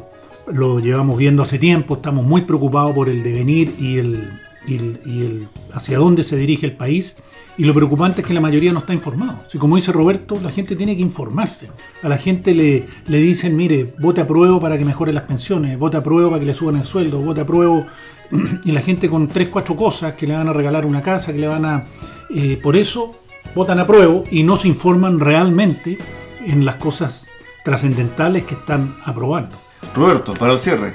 S3: lo llevamos viendo hace tiempo, estamos muy preocupados por el devenir y el, y el- y el- hacia dónde se dirige el país. Y lo preocupante es que la mayoría no está informado. Si como dice Roberto, la gente tiene que informarse. A la gente le, le dicen, mire, vote a prueba para que mejoren las pensiones, vote a prueba para que le suban el sueldo, vote a prueba. Y la gente con tres, cuatro cosas que le van a regalar una casa, que le van a... eh, por eso votan a prueba y no se informan realmente en las cosas trascendentales que están aprobando.
S1: Roberto, para el cierre.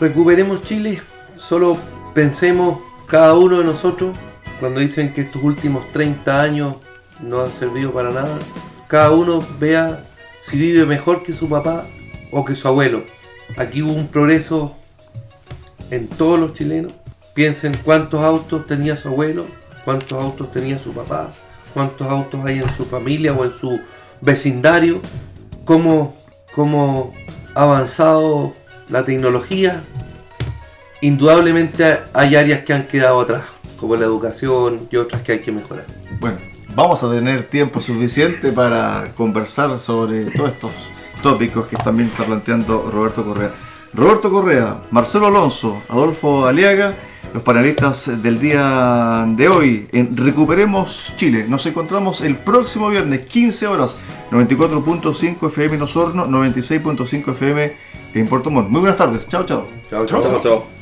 S4: Recuperemos Chile, solo pensemos cada uno de nosotros, cuando dicen que estos últimos 30 años no han servido para nada, cada uno vea si vive mejor que su papá o que su abuelo. Aquí hubo un progreso en todos los chilenos. Piensen cuántos autos tenía su abuelo, cuántos autos tenía su papá, cuántos autos hay en su familia o en su vecindario, cómo, cómo ha avanzado la tecnología. Indudablemente hay áreas que han quedado atrás, como la educación y otras que hay que mejorar.
S1: Bueno, vamos a tener tiempo suficiente para conversar sobre todos estos tópicos que también está planteando Roberto Correa. Roberto Correa, Marcelo Alonso, Adolfo Aliaga, los panelistas del día de hoy en Recuperemos Chile. Nos encontramos el próximo viernes, 15 horas, 94.5 FM en Osorno, 96.5 FM en Puerto Montt. Muy buenas tardes, chao, chao.
S4: Chao, chao.
S2: Chao, chao.